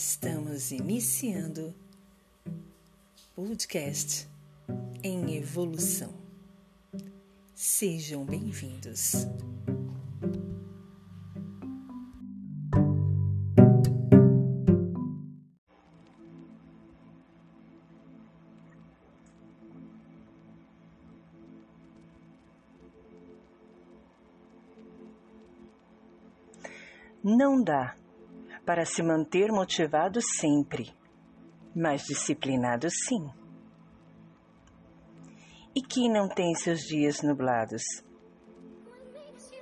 Estamos iniciando podcast em evolução. Sejam bem-vindos. Não dá para se manter motivado sempre, mas disciplinado sim. E quem não tem seus dias nublados?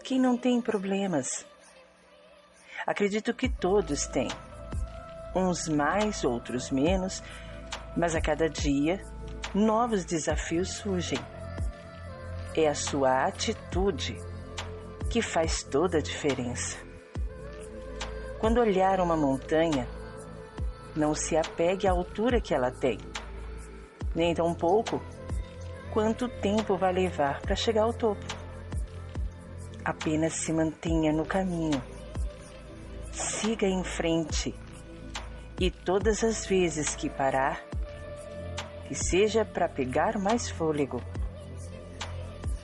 Quem não tem problemas? Acredito que todos têm. Uns mais, outros menos, mas a cada dia novos desafios surgem. É a sua atitude que faz toda a diferença. Quando olhar uma montanha, não se apegue à altura que ela tem, nem tampouco quanto tempo vai levar para chegar ao topo. Apenas se mantenha no caminho, siga em frente e todas as vezes que parar, que seja para pegar mais fôlego.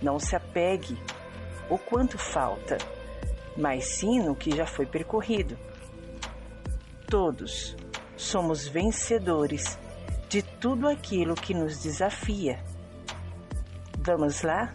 Não se apegue o quanto falta mas sim no que já foi percorrido. Todos somos vencedores de tudo aquilo que nos desafia. Vamos lá?